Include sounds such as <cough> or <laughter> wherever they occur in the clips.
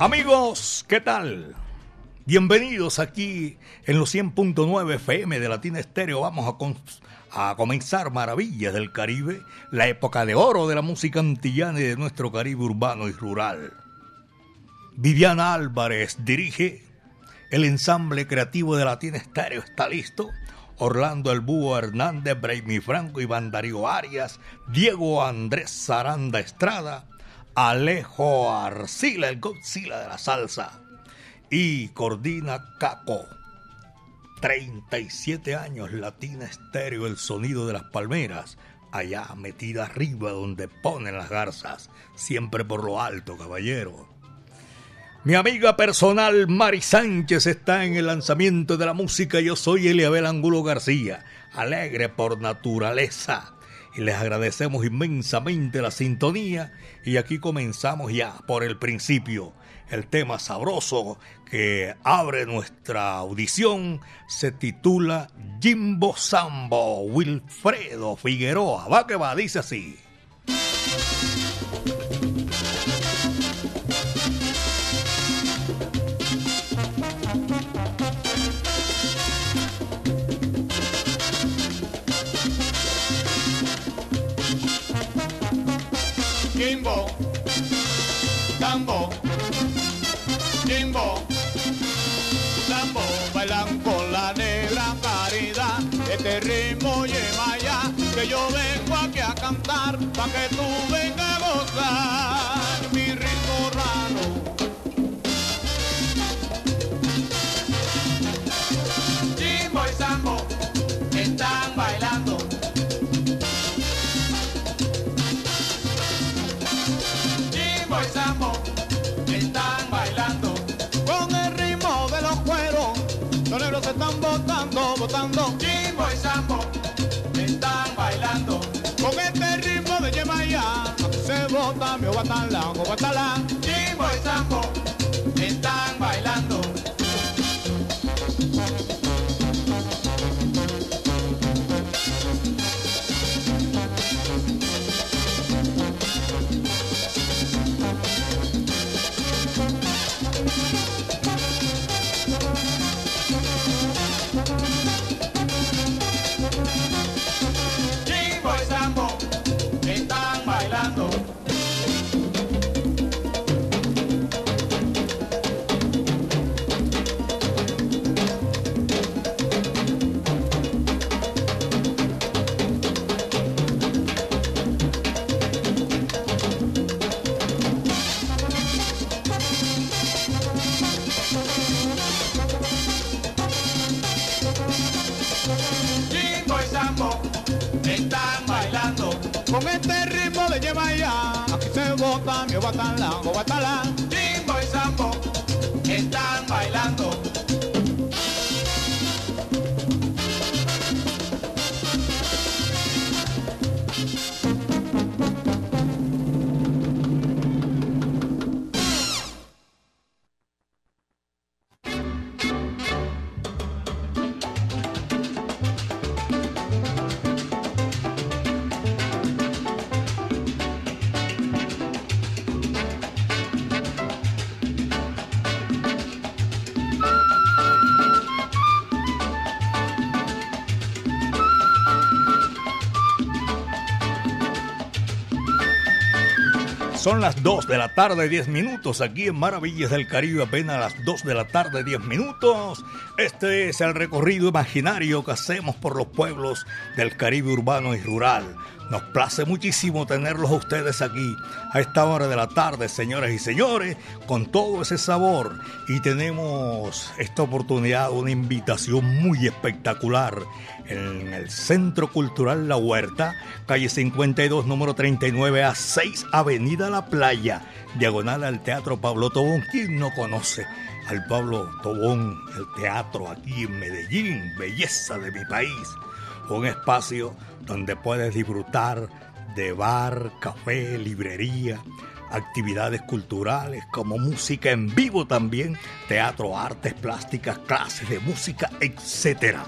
Amigos, ¿qué tal? Bienvenidos aquí en los 100.9 FM de Latina Estéreo. Vamos a, comenzar Maravillas del Caribe, la época de oro de la música antillana y de nuestro Caribe urbano y rural. Viviana Álvarez dirige el ensamble creativo de Latina Estéreo. Está listo. Orlando El Búho Hernández, Braimi Franco, Iván Darío Arias, Diego Andrés Saranda Estrada, Alejo Arcila, el Godzilla de la salsa. Y coordina Caco. 37 años, Latina Estéreo, el sonido de las palmeras. Allá metida arriba donde ponen las garzas. Siempre por lo alto, caballero. Mi amiga personal Mari Sánchez está en el lanzamiento de la música. Yo soy Eliabel Angulo García, alegre por naturaleza y les agradecemos inmensamente la sintonía y aquí comenzamos ya por el principio. El tema sabroso que abre nuestra audición se titula Jimbo Sambo Wilfredo Figueroa. Va que va, dice así. Yo vengo aquí a cantar, pa' que tú vengas a gozar obatalán, obatalán. Jimbo y bota mi obatalán, obatalán. Jimbo y Sambo están bailando. Las 2 de la tarde, 10 minutos, aquí en Maravillas del Caribe, apenas las 2 de la tarde, 10 minutos. Este es el recorrido imaginario que hacemos por los pueblos del Caribe urbano y rural. Nos place muchísimo tenerlos a ustedes aquí a esta hora de la tarde, señoras y señores, con todo ese sabor. Y tenemos esta oportunidad, una invitación muy espectacular en el Centro Cultural La Huerta, calle 52, número 39 a 6, Avenida La Playa, diagonal al Teatro Pablo Tobón. ¿Quién no conoce al Pablo Tobón, el teatro aquí en Medellín, belleza de mi país? Un espacio donde puedes disfrutar de bar, café, librería, actividades culturales como música en vivo también, teatro, artes plásticas, clases de música, etc.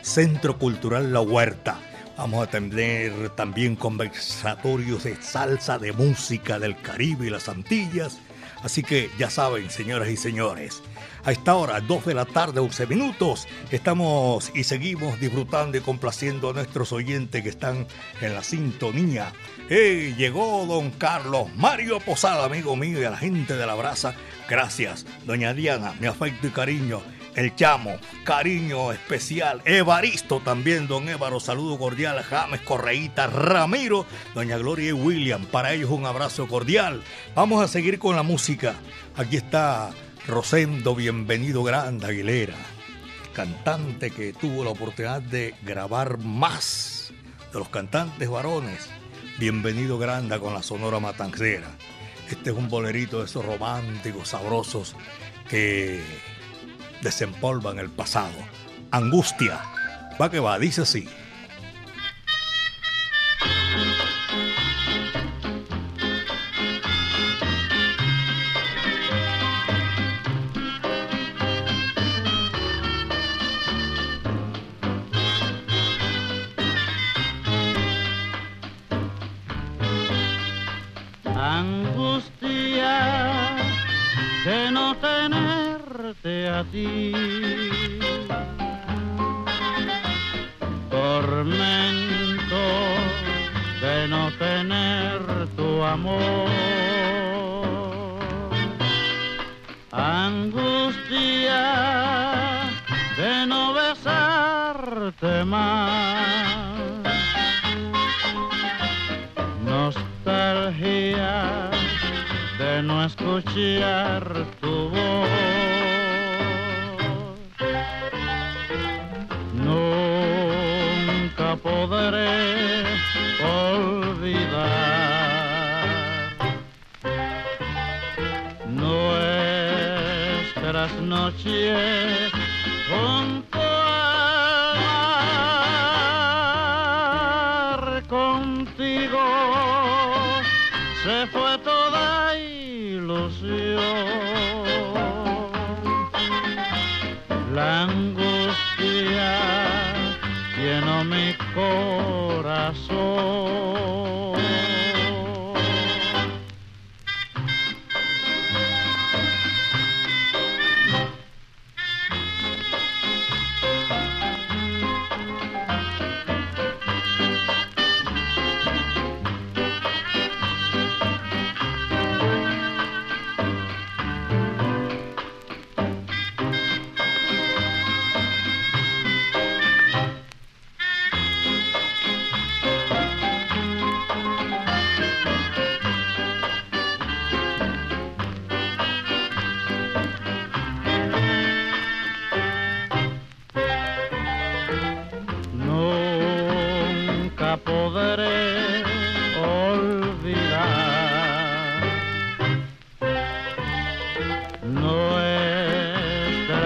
Centro Cultural La Huerta. Vamos a tener también conversatorios de salsa, de música del Caribe y las Antillas. Así que ya saben, señoras y señores, a esta hora, 2 de la tarde, 11 minutos, estamos y seguimos disfrutando y complaciendo a nuestros oyentes que están en la sintonía. ¡Hey! Llegó don Carlos Mario Posada, amigo mío, y a la gente de la brasa. Gracias, doña Diana, mi afecto y cariño. El Chamo, cariño especial. Evaristo también, don Évaro, saludo cordial. James Correíta, Ramiro, doña Gloria y William. Para ellos un abrazo cordial. Vamos a seguir con la música. Aquí está Rosendo Bienvenido Grande Aguilera, cantante que tuvo la oportunidad de grabar más de los cantantes varones. Bienvenido Granda con la Sonora Matancera. Este es un bolerito de esos románticos, sabrosos que desempolvan el pasado. Angustia. Va que va, dice así. Tormento de no tener tu amor. Angustia de no besarte más. Nostalgia de no escuchar tu voz. Podré olvidar. Nuestras noches junto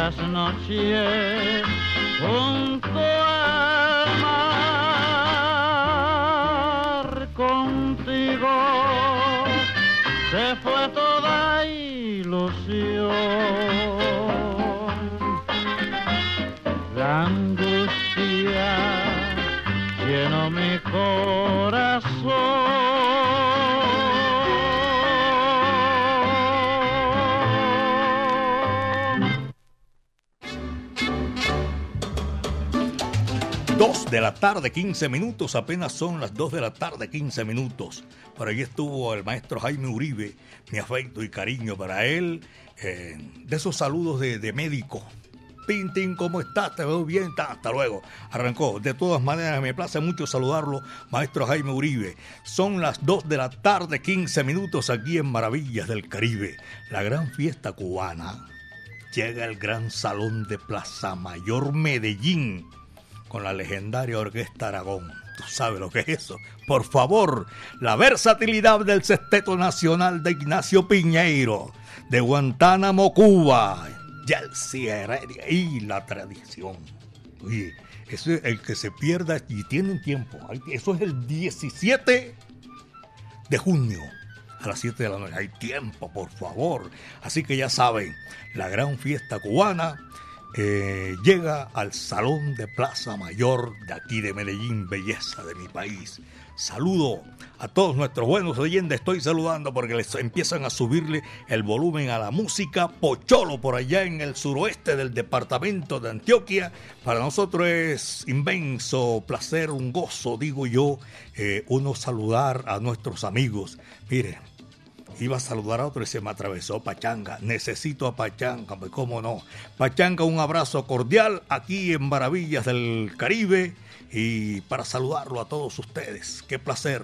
muchas noches junto al mar. Contigo se fue toda ilusión. La angustia llenó mi corazón. De la tarde, 15 minutos, apenas son las 2 de la tarde, 15 minutos. Por ahí estuvo el maestro Jaime Uribe, mi afecto y cariño para él, eh, de esos saludos de, médico, Pintín, ¿cómo estás? Te veo bien, hasta luego. Arrancó. De todas maneras, me place mucho saludarlo, maestro Jaime Uribe. Son las 2 de la tarde, 15 minutos aquí en Maravillas del Caribe, la gran fiesta cubana. Llega el gran salón de Plaza Mayor Medellín con la legendaria Orquesta Aragón. ¿Tú sabes lo que es eso? Por favor, la versatilidad del Sexteto Nacional de Ignacio Piñeiro, de Guantánamo, Cuba, Yelsi Heredia y la tradición. Oye, eso es el que se pierda y tienen tiempo. Eso es el 17 de junio a las 7 de la noche. Hay tiempo, por favor. Así que ya saben, la gran fiesta cubana eh, llega al Salón de Plaza Mayor de aquí de Medellín, belleza de mi país. Saludo a todos nuestros buenos oyentes. Estoy saludando porque les empiezan a subirle el volumen a la música. Pocholo por allá en el suroeste del departamento de Antioquia. Para nosotros es inmenso placer, un gozo, digo yo, eh, uno saludar a nuestros amigos. Miren, iba a saludar a otro y se me atravesó Pachanga. Necesito a Pachanga, pues cómo no. Pachanga, un abrazo cordial aquí en Maravillas del Caribe y para saludarlo a todos ustedes. Qué placer.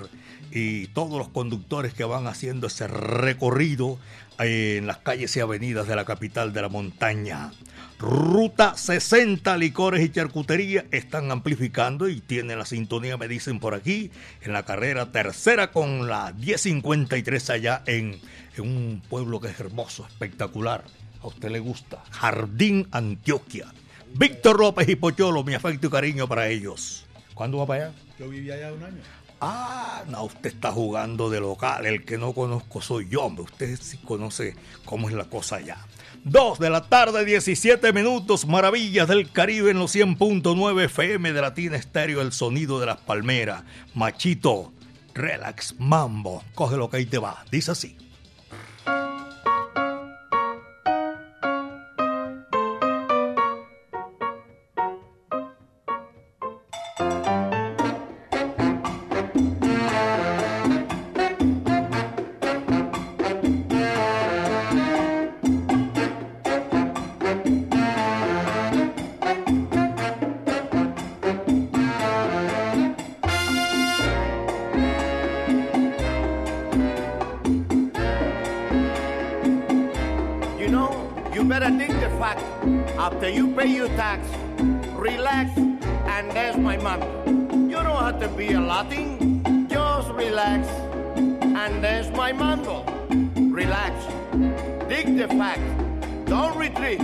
Y todos los conductores que van haciendo ese recorrido en las calles y avenidas de la capital de la montaña. Ruta 60 Licores y Charcutería están amplificando y tienen la sintonía, me dicen por aquí, en la carrera tercera con la 1053 allá en, en un pueblo que es hermoso, espectacular. A usted le gusta. Jardín Antioquia. Víctor López y Pocholo, mi afecto y cariño para ellos. ¿Cuándo va para allá? Yo vivía allá un año. Ah, no, usted está jugando de local. El que no conozco soy yo, hombre. Usted sí conoce cómo es la cosa allá. 2 de la tarde, 17 minutos, maravillas del Caribe en los 100.9 FM de Latina Estéreo, el sonido de las palmeras. Machito, relax, mambo, coge lo que ahí te va, dice así. think the fact after you pay your tax, relax, and there's my money. You don't have to be a Latin, just relax, and there's my mando. Relax, dig the fact, don't retreat.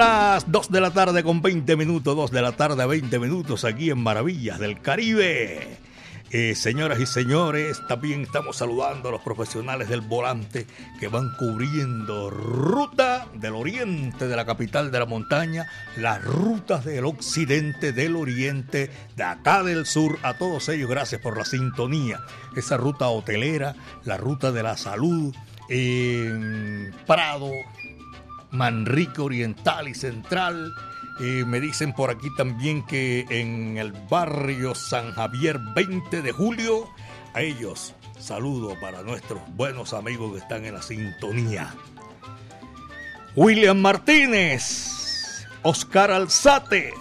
Las 2 de la tarde con 20 minutos, 2 de la tarde 20 minutos aquí en Maravillas del Caribe. Eh, señoras y señores, también estamos saludando a los profesionales del volante que van cubriendo ruta del oriente de la capital de la montaña, las rutas del occidente, del oriente, de acá del sur. A todos ellos, gracias por la sintonía. Esa ruta hotelera, la ruta de la salud, en Prado, Manrique Oriental y Central. Eh, me dicen por aquí también que en el barrio San Javier 20 de julio, a ellos saludo para nuestros buenos amigos que están en la sintonía. William Martínez, Oscar Alzate,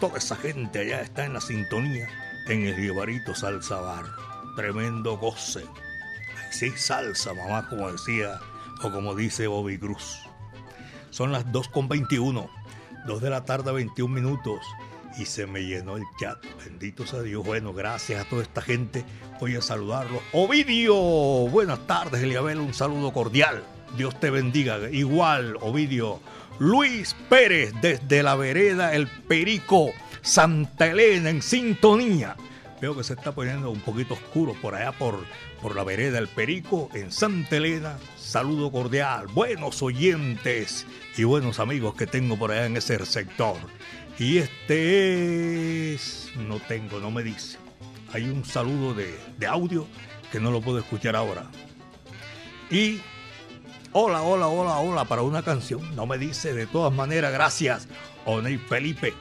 toda esa gente allá está en la sintonía en el Guibarito Salsa Bar. Tremendo goce. Sí, salsa, mamá, como decía o como dice Bobby Cruz. Son las 2.21, 2 de la tarde, 21 minutos. Y se me llenó el chat. Bendito sea Dios. Bueno, gracias a toda esta gente. Voy a saludarlo. Ovidio, buenas tardes, Eliabel. Un saludo cordial. Dios te bendiga. Igual, Ovidio. Luis Pérez, desde la vereda El Perico, Santa Elena, en sintonía. Veo que se está poniendo un poquito oscuro por allá, por, por la vereda El Perico, en Santa Elena. Saludo cordial, buenos oyentes y buenos amigos que tengo por allá en ese sector. Y este es... No tengo, no me dice. Hay un saludo de, de audio que no lo puedo escuchar ahora. Y hola, hola, hola, hola para una canción. No me dice de todas maneras, gracias. Oney Felipe,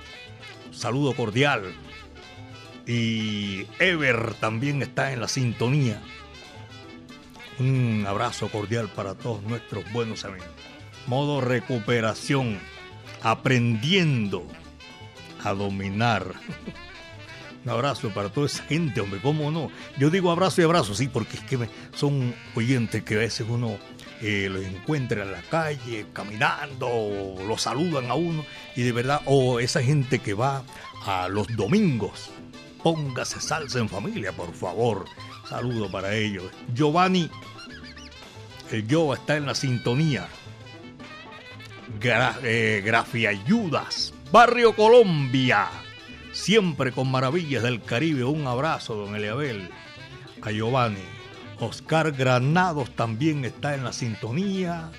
saludo cordial. Y Ever también está en la sintonía. Un abrazo cordial para todos nuestros buenos amigos. Modo recuperación, aprendiendo a dominar. <laughs> Un abrazo para toda esa gente, hombre, ¿cómo no? Yo digo abrazo y abrazo, sí, porque es que son oyentes que a veces uno eh, los encuentra en la calle, caminando, lo saludan a uno, y de verdad, o esa gente que va a los domingos, póngase salsa en familia, por favor. Saludo para ellos. Giovanni, el yo está en la sintonía. Gra, eh, Grafiayudas, Barrio Colombia. Siempre con maravillas del Caribe. Un abrazo, don Eliabel. A Giovanni. Oscar Granados también está en la sintonía.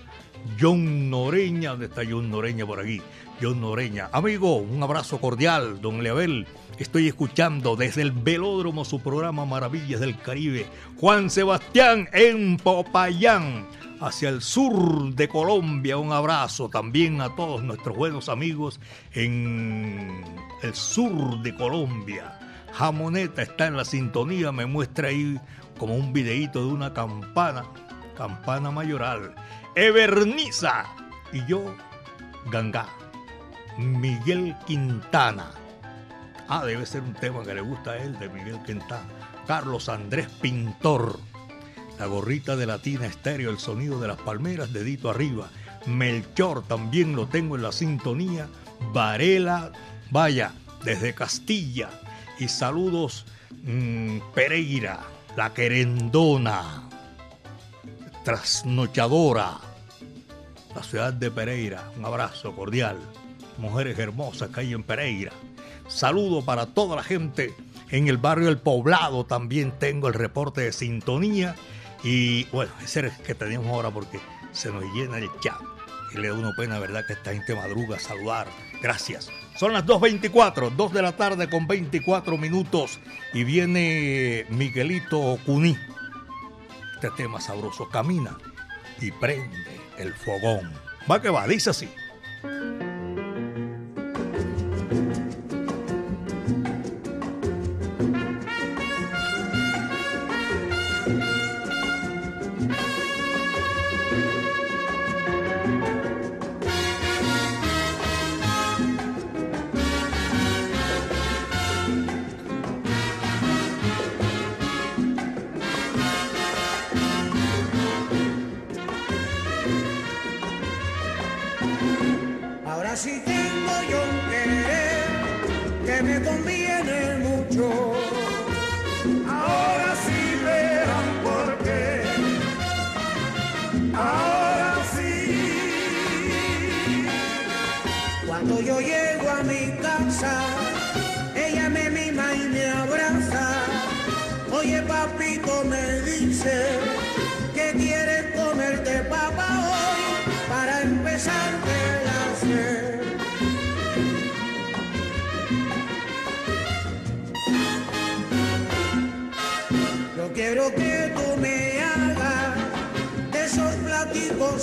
John Noreña, ¿dónde está John Noreña por aquí? John Noreña. Amigo, un abrazo cordial, don Eliabel. Estoy escuchando desde el velódromo su programa Maravillas del Caribe. Juan Sebastián en Popayán, hacia el sur de Colombia. Un abrazo también a todos nuestros buenos amigos en el sur de Colombia. Jamoneta está en la sintonía, me muestra ahí como un videíto de una campana, campana mayoral. Everniza y yo, Gangá. Miguel Quintana. Ah, debe ser un tema que le gusta a él, de Miguel Quintana. Carlos Andrés Pintor. La gorrita de Latina Estéreo, el sonido de las palmeras, dedito arriba. Melchor también lo tengo en la sintonía. Varela, vaya, desde Castilla. Y saludos mmm, Pereira, la querendona, trasnochadora, la ciudad de Pereira. Un abrazo cordial. Mujeres hermosas que hay en Pereira. Saludo para toda la gente en el barrio El Poblado. También tengo el reporte de sintonía. Y bueno, ese es el que tenemos ahora porque se nos llena el chat. Y le da una pena, ¿verdad? Que esta gente madruga saludar. Gracias. Son las 2.24, 2 de la tarde con 24 minutos. Y viene Miguelito Cuní. Este tema sabroso. Camina y prende el fogón. Va que va, dice así. Cuando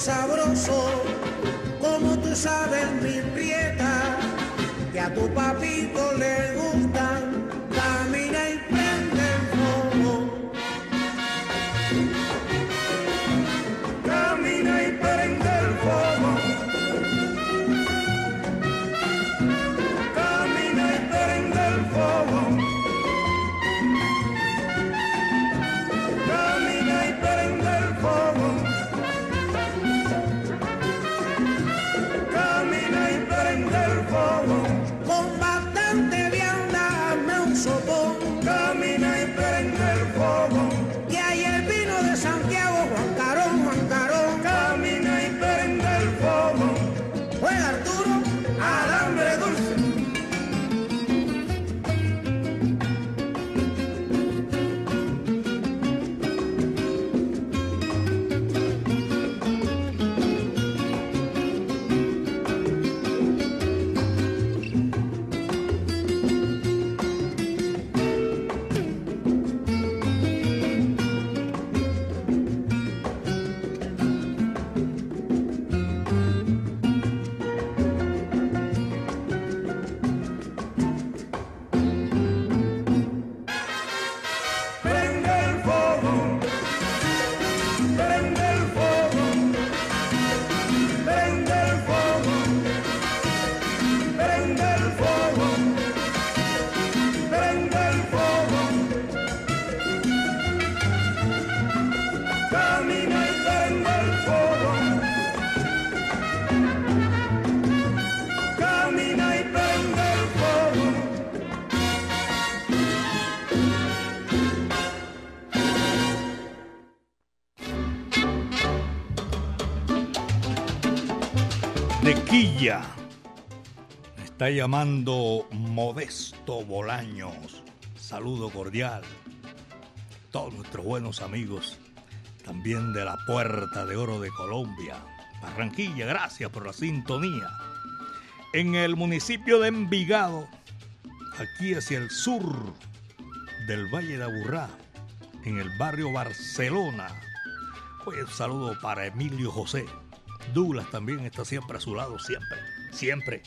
sabrosos, como tú sabes, mi prieta, que a tu papito le gustan, Me está llamando Modesto Bolaños. Saludo cordial. Todos nuestros buenos amigos, también de la Puerta de Oro de Colombia. Barranquilla, gracias por la sintonía. En el municipio de Envigado, aquí hacia el sur del Valle de Aburrá, en el barrio Barcelona. Pues un saludo para Emilio José. Douglas también está siempre a su lado, siempre, siempre.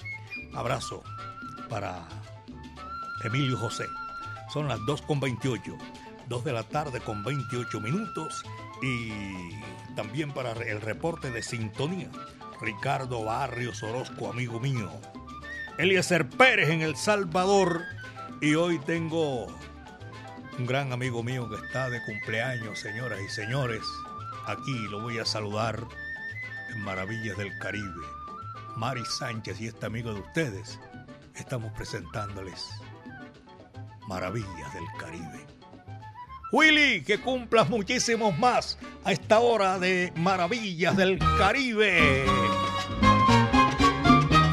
Abrazo para Emilio José. Son las 2 con 28, 2 de la tarde con 28 minutos y también para el reporte de sintonía. Ricardo Barrios Orozco, amigo mío. Eliezer Pérez en El Salvador y hoy tengo un gran amigo mío que está de cumpleaños, señoras y señores. Aquí lo voy a saludar en Maravillas del Caribe. Mari Sánchez y este amigo de ustedes, estamos presentándoles Maravillas del Caribe. Willy, que cumplas muchísimos más a esta hora de Maravillas del Caribe.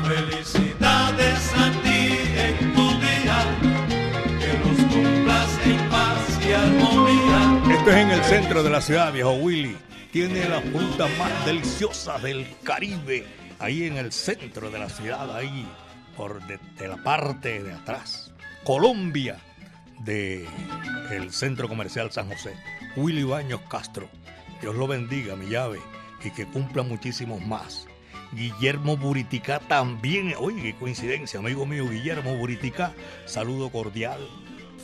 Felicidades a ti en tu día, que los cumplas en paz y armonía. Esto es en el centro de la ciudad, viejo Willy. Tiene las frutas más deliciosas del Caribe, ahí en el centro de la ciudad, ahí por de, la parte de atrás. Colombia, de centro comercial San José. Willy Baños Castro. Dios lo bendiga, mi llave, y que cumpla muchísimos más. Guillermo Buriticá también, oye, qué coincidencia, amigo mío Guillermo Buriticá, saludo cordial,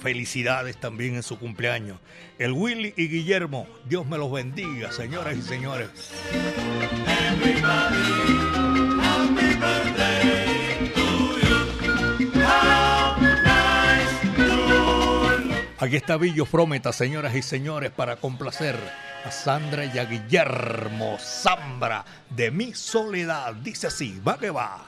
felicidades también en su cumpleaños. El Willy y Guillermo, Dios me los bendiga, señoras y señores. Aquí está Villo Frometa, señoras y señores, para complacer a Sandra y a Guillermo Zambra de Mi Soledad. Dice así, va que va.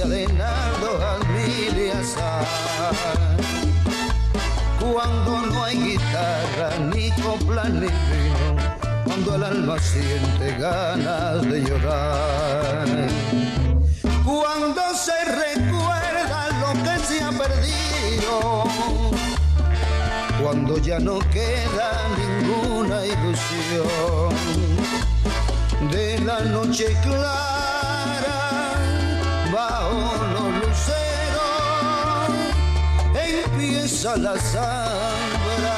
De Naldo Cuando no hay guitarra, ni copla, ni vino, cuando el alma siente ganas de llorar. Cuando se recuerda lo que se ha perdido, cuando ya no queda ninguna ilusión de la noche clara empieza la sangre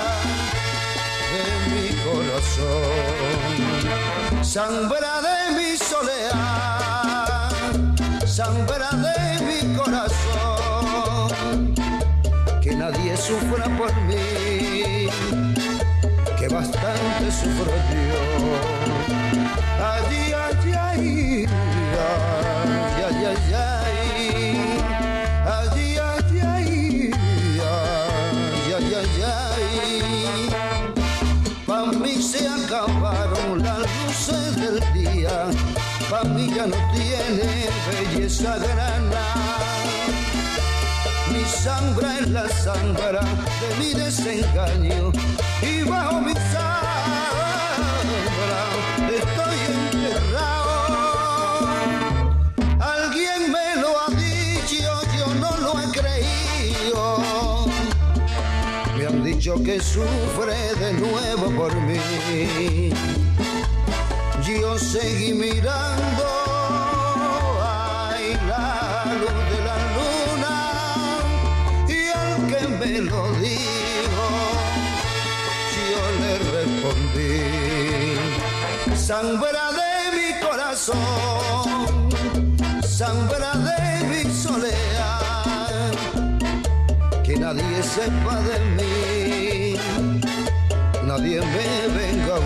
de mi corazón, sangre de mi soledad, sangre de mi corazón, que nadie sufra por mí, que bastante sufro yo. Ay, ay, ay, ay, ay, ay, grana. Mi sangre es la sangre de mi desengaño y bajo mi sangre estoy enterrado. Alguien me lo ha dicho, yo no lo he creído. Me han dicho que sufre de nuevo por mí. Yo seguí mirando, sangre de mi corazón, sangre de mi soledad, que nadie sepa de mí, nadie me venga a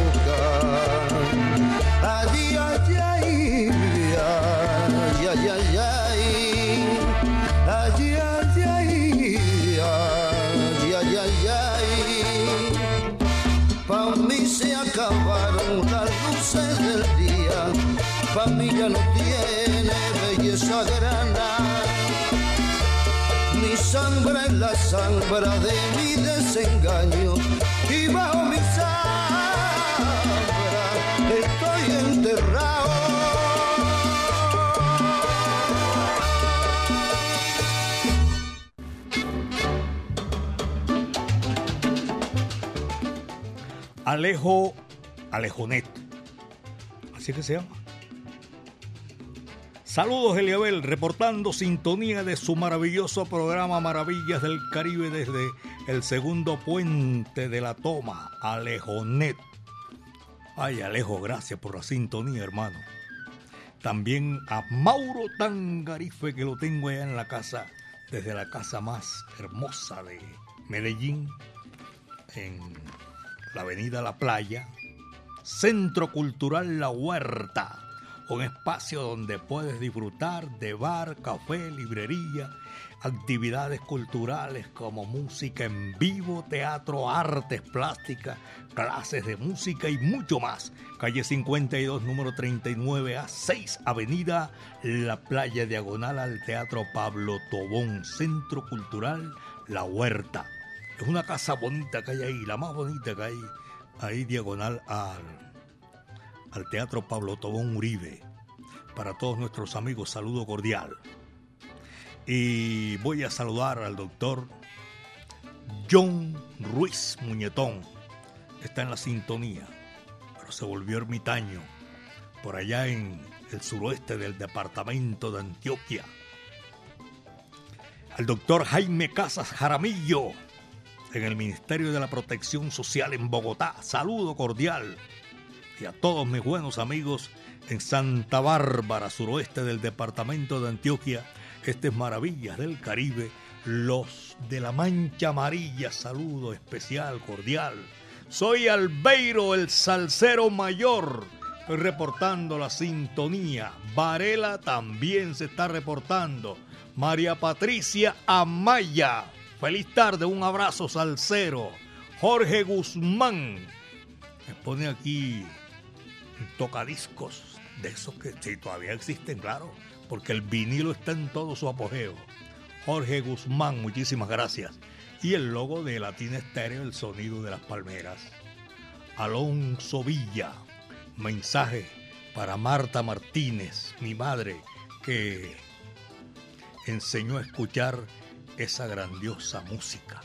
Mi sangre es la sangre de mi desengaño y bajo mi sangre estoy enterrado. Alejo Alejonet. Así que se llama. Saludos Eliabel, reportando sintonía de su maravilloso programa Maravillas del Caribe desde el segundo puente de la toma, Alejonet. Ay Alejo, gracias por la sintonía hermano. También a Mauro Tangarife que lo tengo allá en la casa, desde la casa más hermosa de Medellín, en la avenida La Playa, Centro Cultural La Huerta, un espacio donde puedes disfrutar de bar, café, librería, actividades culturales como música en vivo, teatro, artes plásticas, clases de música y mucho más. Calle 52, número 39A, 6 Avenida La Playa, diagonal al Teatro Pablo Tobón, Centro Cultural La Huerta. Es una casa bonita que hay ahí, la más bonita que hay ahí diagonal al, al Teatro Pablo Tobón Uribe. Para todos nuestros amigos, saludo cordial. Y voy a saludar al doctor John Ruiz Muñetón. Está en la sintonía, pero se volvió ermitaño por allá en el suroeste del departamento de Antioquia. Al doctor Jaime Casas Jaramillo en el Ministerio de la Protección Social en Bogotá. Saludo cordial. Y a todos mis buenos amigos en Santa Bárbara, suroeste del departamento de Antioquia. Este es Maravillas del Caribe. Los de la Mancha Amarilla, saludo especial, cordial. Soy Albeiro, el salsero mayor. Reportando la sintonía. Varela también se está reportando. María Patricia Amaya. Feliz tarde, un abrazo salsero. Jorge Guzmán. Me pone aquí tocadiscos de esos que todavía existen, claro. porque el vinilo está en todo su apogeo. Jorge Guzmán, muchísimas gracias. Y el logo de Latina Estéreo, el sonido de las palmeras. Alonso Villa, mensaje para Marta Martínez, mi madre, que enseñó a escuchar esa grandiosa música.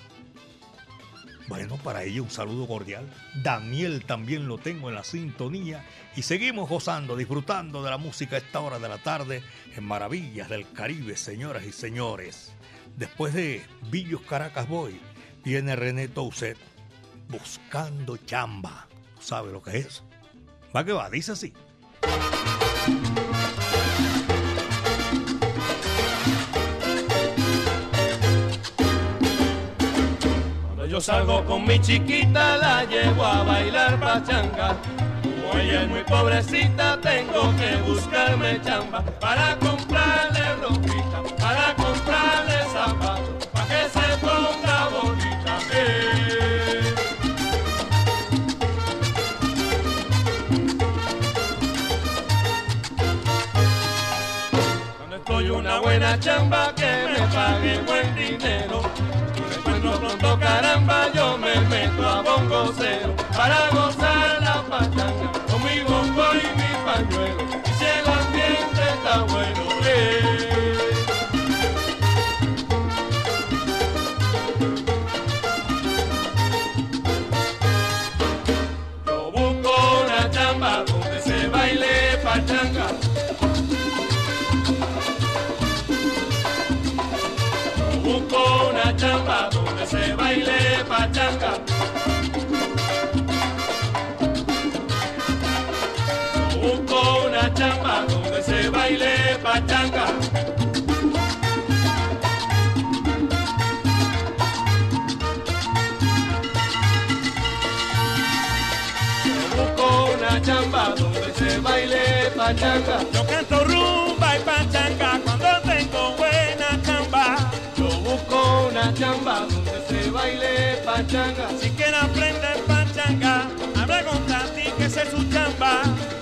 Bueno, para ella un saludo cordial. Daniel también lo tengo en la sintonía y seguimos gozando, disfrutando de la música a esta hora de la tarde en Maravillas del Caribe, señoras y señores. Después de Villos Caracas Boy, viene René Touset buscando chamba. ¿Sabe lo que es? Va que va, dice así. Yo salgo con mi chiquita, la llevo a bailar pachanga. Como ella es muy pobrecita, tengo que buscarme chamba para comprarle ropita, para comprarle zapatos, para que se ponga bonita. Cuando estoy una buena chamba que me pague buen dinero caramba yo me meto a bongo cero para baile pachanga. Yo busco una chamba donde se baile pachanga. Yo busco una chamba donde se baile pachanga. Yo canto rumba y pachanga cuando tengo buena chamba. Yo busco una chamba donde baile pachanga. Si quiere aprender pachanga, habla con Tati que sé su chamba.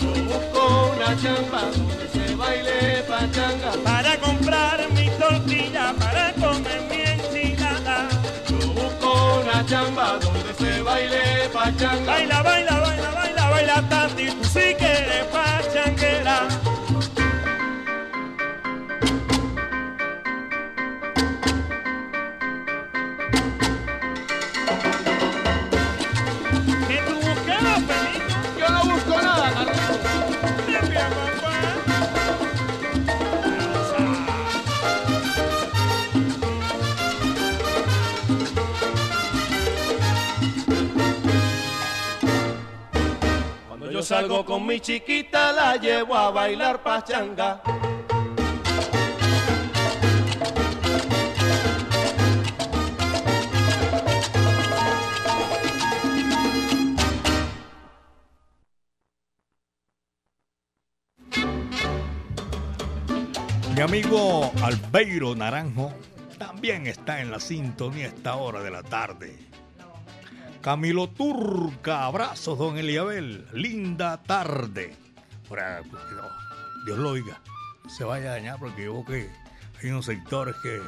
Yo busco una chamba donde se baile pachanga. Para comprar mi tortilla, para comer mi enchilada. Yo busco una chamba donde se baile pachanga. Baila, baila, baila, baila, baila Tati, tú sí que eres pachanguera. Salgo con mi chiquita la llevo a bailar pachanga. Mi amigo Albeiro Naranjo también está en la sintonía a esta hora de la tarde. Camilo Turca, abrazos, don Eliabel. Linda tarde. Pues, Dios lo oiga. Se vaya a dañar porque yo que hay unos sectores que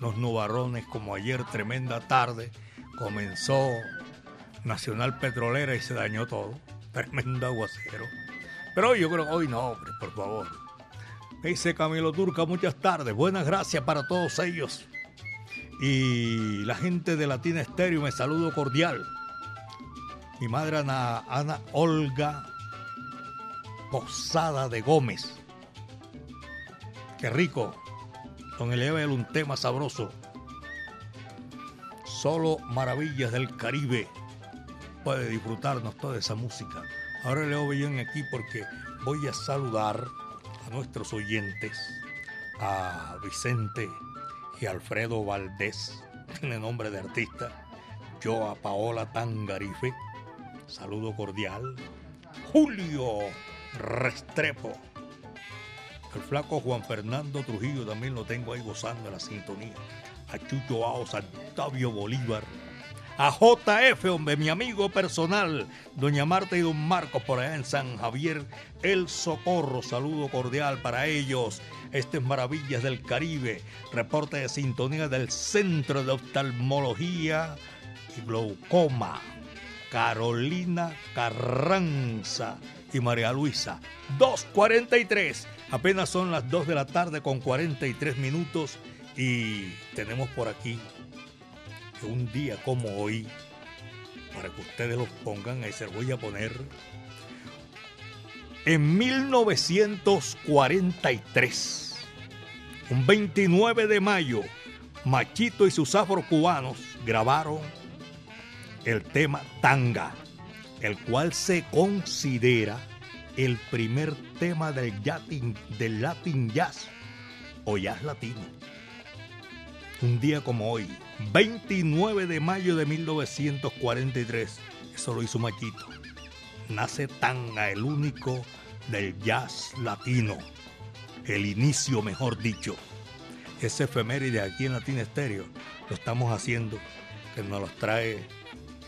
los nubarrones, como ayer, tremenda tarde, comenzó Nacional Petrolera y se dañó todo. Tremendo aguacero. Pero hoy yo creo hoy no, hombre, por favor. Dice Camilo Turca, muchas tardes. Buenas gracias para todos ellos. Y la gente de Latina Estéreo, me saludo cordial. Mi madre Ana, Olga Posada de Gómez. Qué rico. Don Eliabel, un tema sabroso. Solo maravillas del Caribe. Puede disfrutarnos toda esa música. Ahora leo bien aquí porque voy a saludar a nuestros oyentes, a Vicente y Alfredo Valdés, tiene nombre de artista, yo a Paola Tangarife, saludo cordial, Julio Restrepo, el flaco Juan Fernando Trujillo también lo tengo ahí gozando de la sintonía, a Chucho Aos, a Octavio Bolívar, a JF, hombre, mi amigo personal, doña Marta y don Marcos por allá en San Javier, El Socorro, saludo cordial para ellos. Estas Maravillas del Caribe, reporte de sintonía del Centro de Oftalmología y Glaucoma, Carolina Carranza y María Luisa. 2.43, apenas son las 2 de la tarde con 43 minutos y tenemos por aquí un día como hoy, para que ustedes los pongan, ahí se los voy a poner. En 1943, un 29 de mayo, Machito y sus afrocubanos grabaron el tema Tanga, el cual se considera el primer tema del Latin, del Latin Jazz o Jazz Latino. Un día como hoy, 29 de mayo de 1943, eso lo hizo Machito. Nace Tanga, el único del jazz latino. El inicio, mejor dicho. Ese efeméride aquí en Latina Estéreo lo estamos haciendo, que nos los trae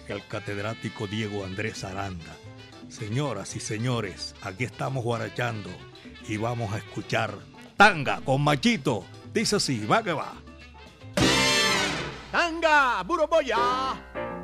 el catedrático Diego Andrés Aranda. Señoras y señores, aquí estamos guarachando y vamos a escuchar Tanga con Machito. Dice así, va que va. Tanga, Buroboya. ¡Eh,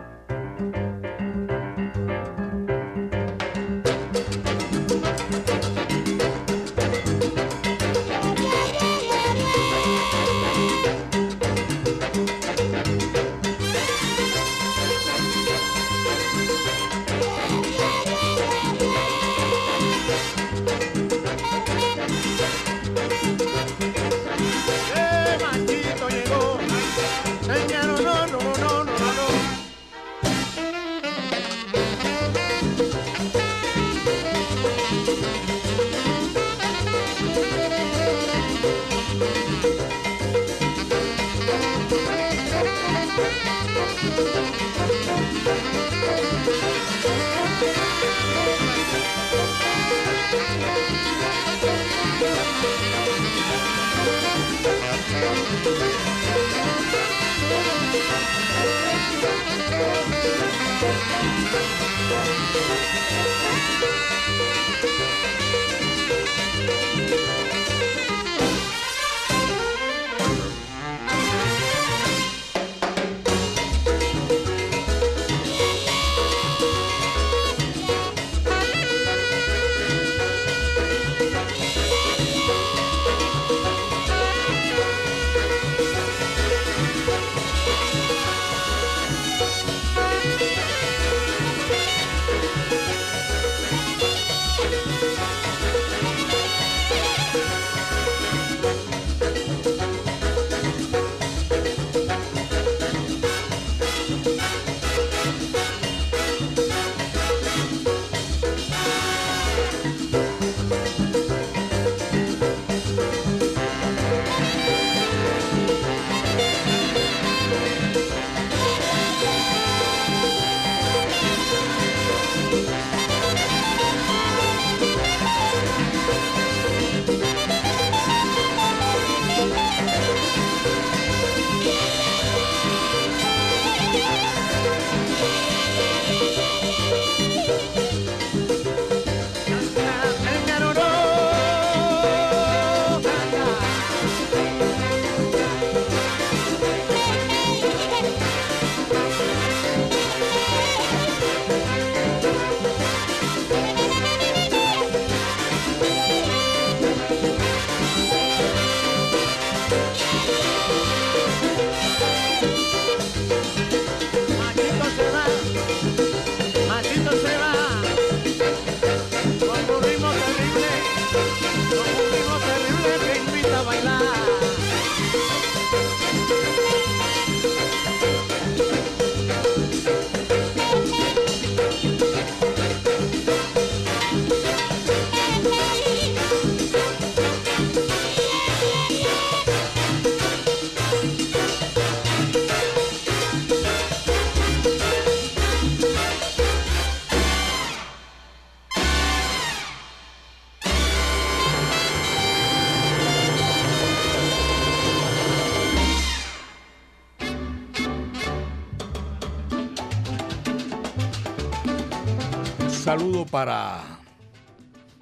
para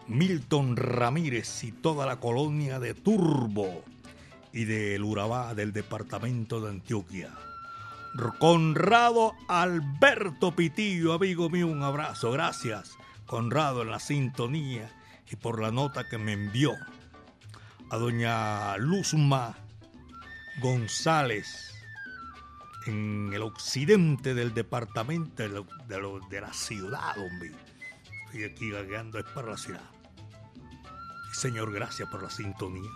Milton Ramírez y toda la colonia de Turbo y del Urabá del departamento de Antioquia. Conrado Alberto Pitillo, amigo mío, un abrazo. Gracias, Conrado, en la sintonía y por la nota que me envió. A doña Luzma González, en el occidente del departamento de, de la ciudad, hombre. Estoy aquí gagueando, es para la ciudad. Señor, gracias por la sintonía.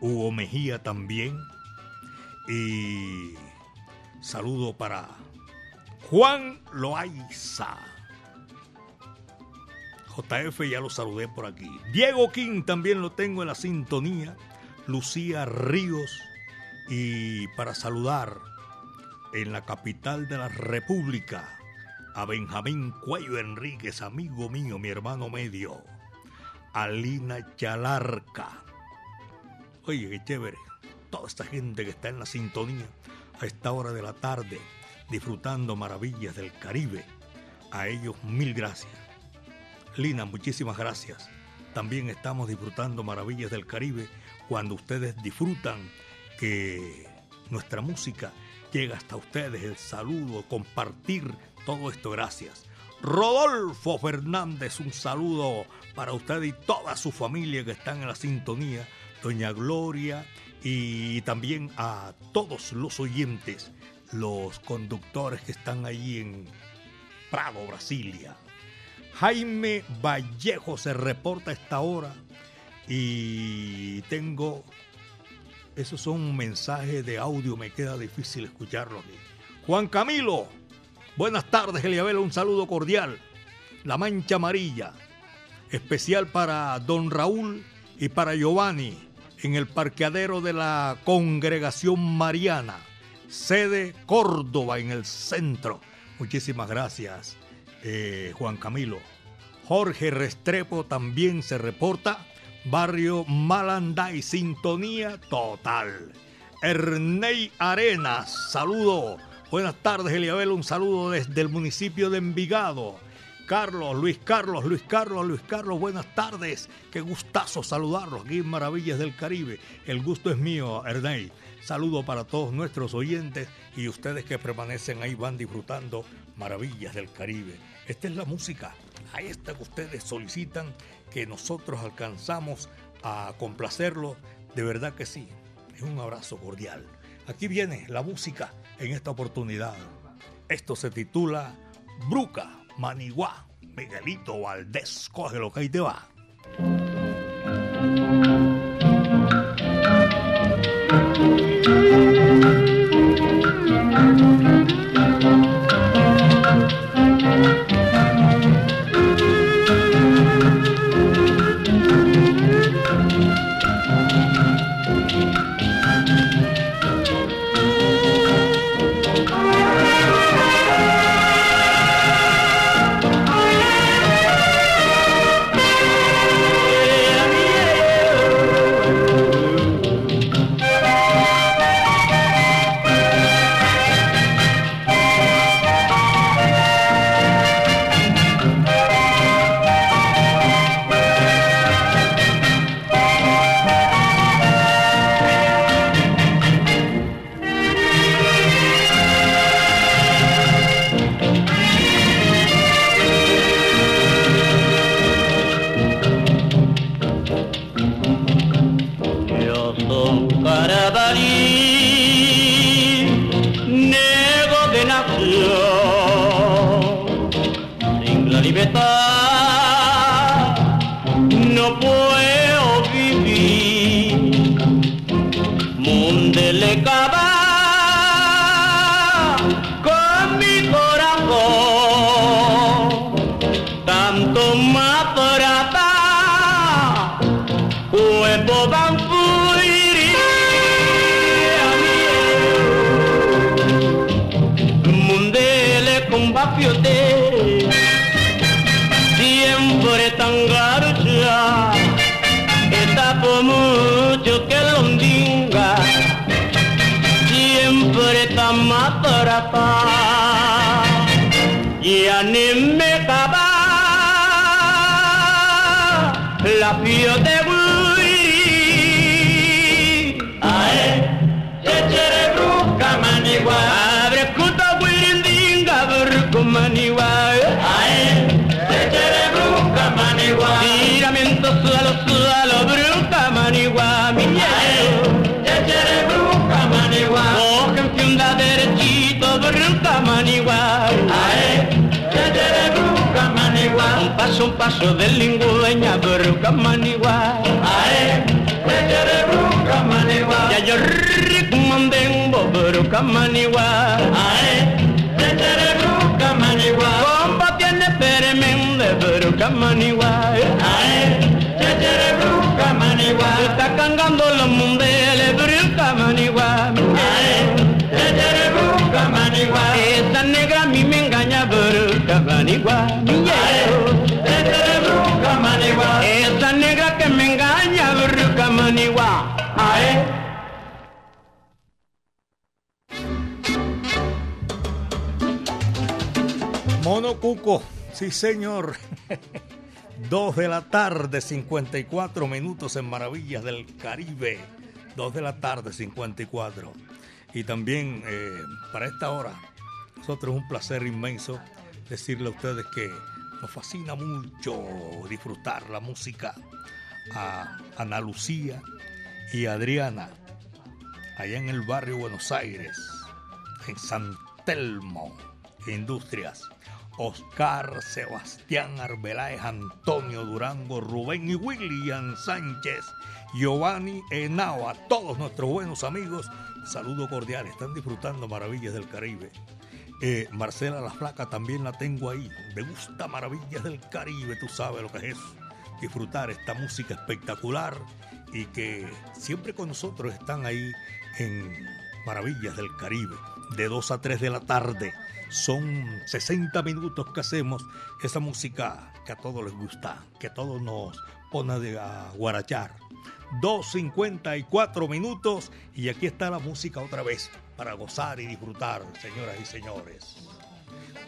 Hugo Mejía también. Y saludo para Juan Loaiza. JF ya lo saludé por aquí. Diego King también lo tengo en la sintonía. Lucía Ríos. Y para saludar en la capital de la República a Benjamín Cuello Enríquez, amigo mío, mi hermano medio. Alina Chalarca. Oye, qué chévere. Toda esta gente que está en la sintonía a esta hora de la tarde, disfrutando maravillas del Caribe. A ellos mil gracias. Lina, muchísimas gracias. También estamos disfrutando maravillas del Caribe cuando ustedes disfrutan que nuestra música llega hasta ustedes, el saludo, compartir todo esto, gracias. Rodolfo Fernández, un saludo para usted y toda su familia que están en la sintonía. Doña Gloria y también a todos los oyentes, los conductores que están allí en Prado, Brasilia. Jaime Vallejo se reporta a esta hora y tengo, esos son mensajes de audio, me queda difícil escucharlo aquí. Juan Camilo, Buenas tardes, Eliabela, un saludo cordial. La Mancha Amarilla, especial para don Raúl y para Giovanni, en el parqueadero de la Congregación Mariana, sede Córdoba, en el centro. Muchísimas gracias, eh, Juan Camilo. Jorge Restrepo también se reporta. Barrio Malanday, sintonía total. Ernei Arenas, saludo Buenas tardes, Eliabel. Un saludo desde el municipio de Envigado. Carlos, Luis Carlos, Luis Carlos, Luis Carlos, buenas tardes. Qué gustazo saludarlos aquí en Maravillas del Caribe. El gusto es mío, Ernei. Saludo para todos nuestros oyentes y ustedes que permanecen ahí van disfrutando Maravillas del Caribe. Esta es la música, a esta que ustedes solicitan que nosotros alcanzamos a complacerlo. De verdad que sí. Es un abrazo cordial. Aquí viene la música en esta oportunidad. Esto se titula Bruca, Maniguá, Miguelito Valdés, coge lo que ahí te va. Y anime paso del lingüeña bruca manigua. Ae cecere bruca manigua. Ya yo rikumandembo bruca manigua. Ae cecere bruca manigua. Compa tiene peremende bruca manigua. Ae cecere bruca manigua. Está cangando los Sí señor. <laughs> Dos de la tarde, 54 minutos en Maravillas del Caribe. Dos de la tarde, 54. Y también eh, para esta hora, nosotros es un placer inmenso decirle a ustedes que nos fascina mucho disfrutar la música a Ana Lucía y Adriana, allá en el barrio Buenos Aires, en San Telmo, Industrias. Oscar, Sebastián Arbeláez, Antonio Durango, Rubén y William Sánchez, Giovanni Henao, a todos nuestros buenos amigos, saludo cordial, están disfrutando Maravillas del Caribe. Eh, Marcela la Flaca también la tengo ahí, me gusta Maravillas del Caribe, tú sabes lo que es eso, disfrutar esta música espectacular y que siempre con nosotros están ahí en Maravillas del Caribe, de 2 a 3 de la tarde. Son 60 minutos que hacemos esa música que a todos les gusta, que a todos nos pone de a guarachar. 2.54 minutos y aquí está la música otra vez para gozar y disfrutar, señoras y señores.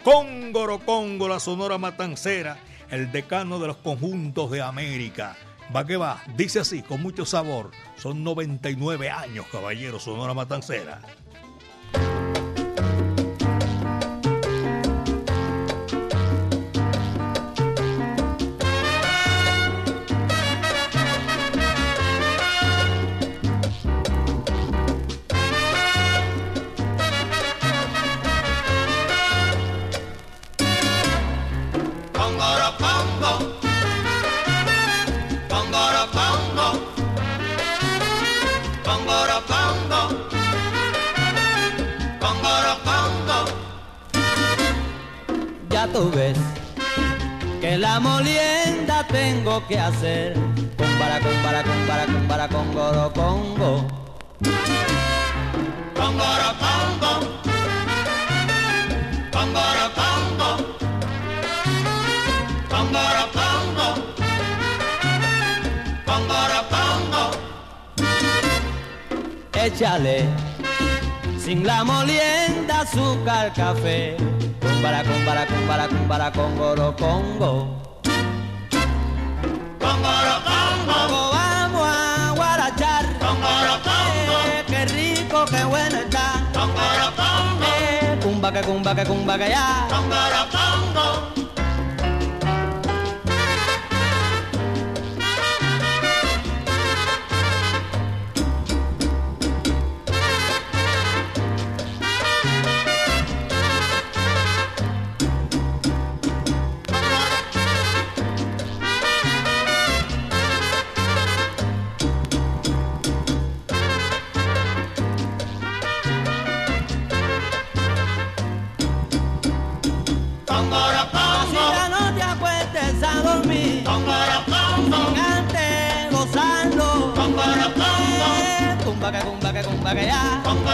Cóngoro Congo, la Sonora Matancera, el decano de los conjuntos de América. Va que va, dice así, con mucho sabor. Son 99 años, caballero, Sonora Matancera. Tú ves que la molienda tengo que hacer. Cumbara, cumbara, cumbara, cumbara, congoro, congo. Pongoro pongo, pongoro pongo, pongoro pongo, pongoro pongo. Échale sin la molienda azúcar, café. Cumbara, cumbara, cumbara, cumbara, congoro, congo. Pongoro pongo, Vamos a guarachar. pongoro pongo, Eh, qué rico, qué bueno está. pongoro pongo, Eh, cumba que cumba que cumba que ya. pongoro pongo. Cumba que cumba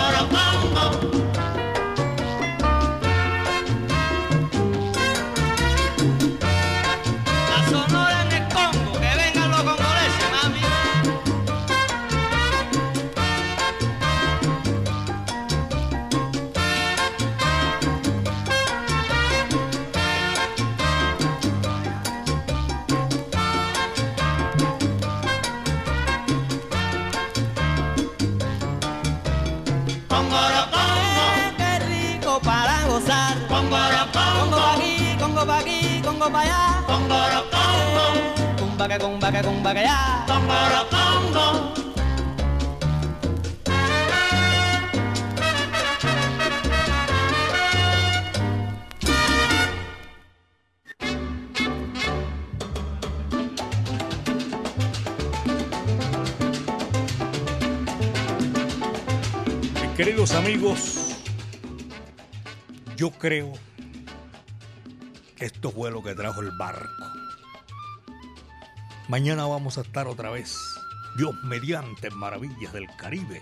Que cumba que cumba que ya. Mis queridos amigos, yo creo que esto fue lo que trajo el barco. Mañana vamos a estar otra vez, Dios mediante Maravillas del Caribe,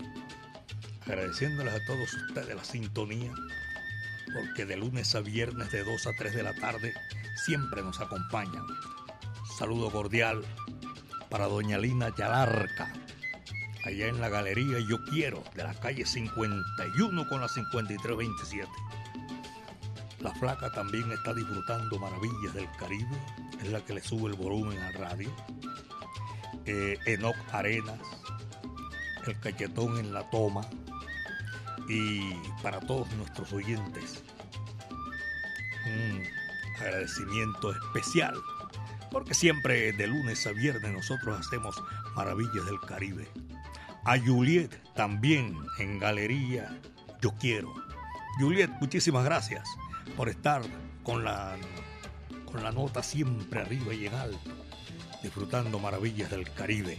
agradeciéndoles a todos ustedes la sintonía, porque de lunes a viernes de 2 a 3 de la tarde siempre nos acompañan. Saludo cordial para doña Lina Yalarca, allá en la galería Yo Quiero, de la calle 51 con la 5327. La flaca también está disfrutando maravillas del Caribe, es la que le sube el volumen al radio. Eh, Enoc Arenas, el cachetón en la toma y para todos nuestros oyentes un agradecimiento especial porque siempre de lunes a viernes nosotros hacemos maravillas del Caribe. A Juliet también en Galería Yo Quiero. Juliet, muchísimas gracias por estar con la, la nota siempre arriba y en alto, disfrutando maravillas del Caribe.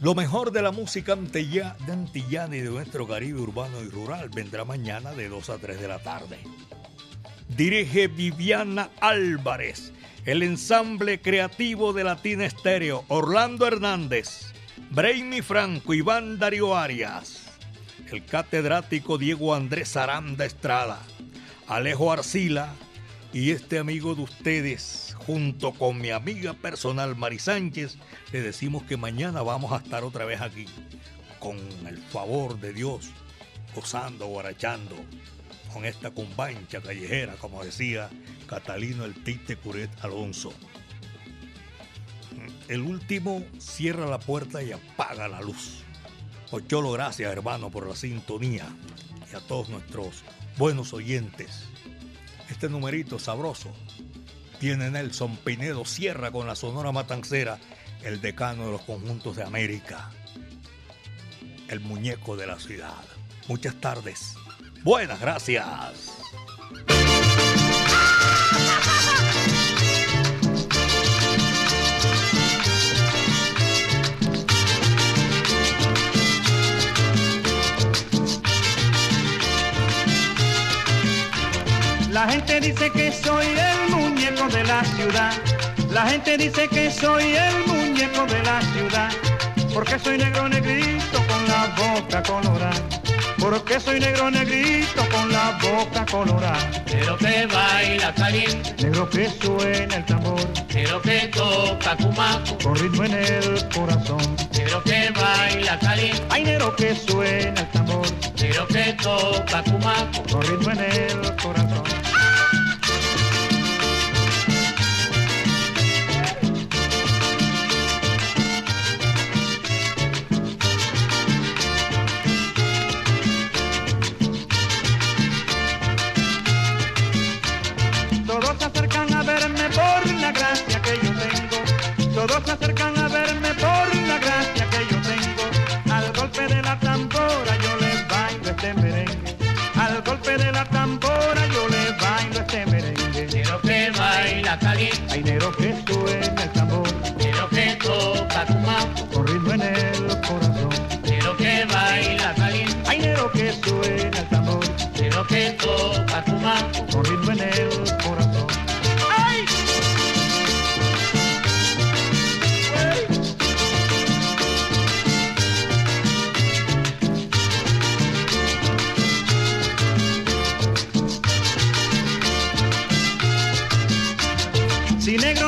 Lo mejor de la música antillana y de nuestro Caribe urbano y rural vendrá mañana de 2 a 3 de la tarde. Dirige Viviana Álvarez, el ensamble creativo de Latina Estéreo, Orlando Hernández, Brainy Franco, Iván Darío Arias, el catedrático Diego Andrés Aranda Estrada, Alejo Arcila y este amigo de ustedes, junto con mi amiga personal Mari Sánchez, le decimos que mañana vamos a estar otra vez aquí, con el favor de Dios, gozando, guarachando, con esta cumbancha callejera, como decía Catalino el Tite Curet Alonso. El último cierra la puerta y apaga la luz. Ocholo, gracias hermano por la sintonía y a todos nuestros buenos oyentes. Este numerito sabroso tiene Nelson Pinedo, cierra con la Sonora Matancera, el decano de los conjuntos de América, el muñeco de la ciudad. Muchas tardes. Buenas gracias. La gente dice que soy el muñeco de la ciudad. La gente dice que soy el muñeco de la ciudad. Porque soy negro negrito con la boca colorada. Porque soy negro negrito con la boca colorada. Pero que baila caliente, Negro que suena el tambor. pero que toca cumaco, Con ritmo en el corazón. pero que baila caliente, Hay negro que suena el tambor. pero que toca cumaco. Con ritmo en el corazón. Si negro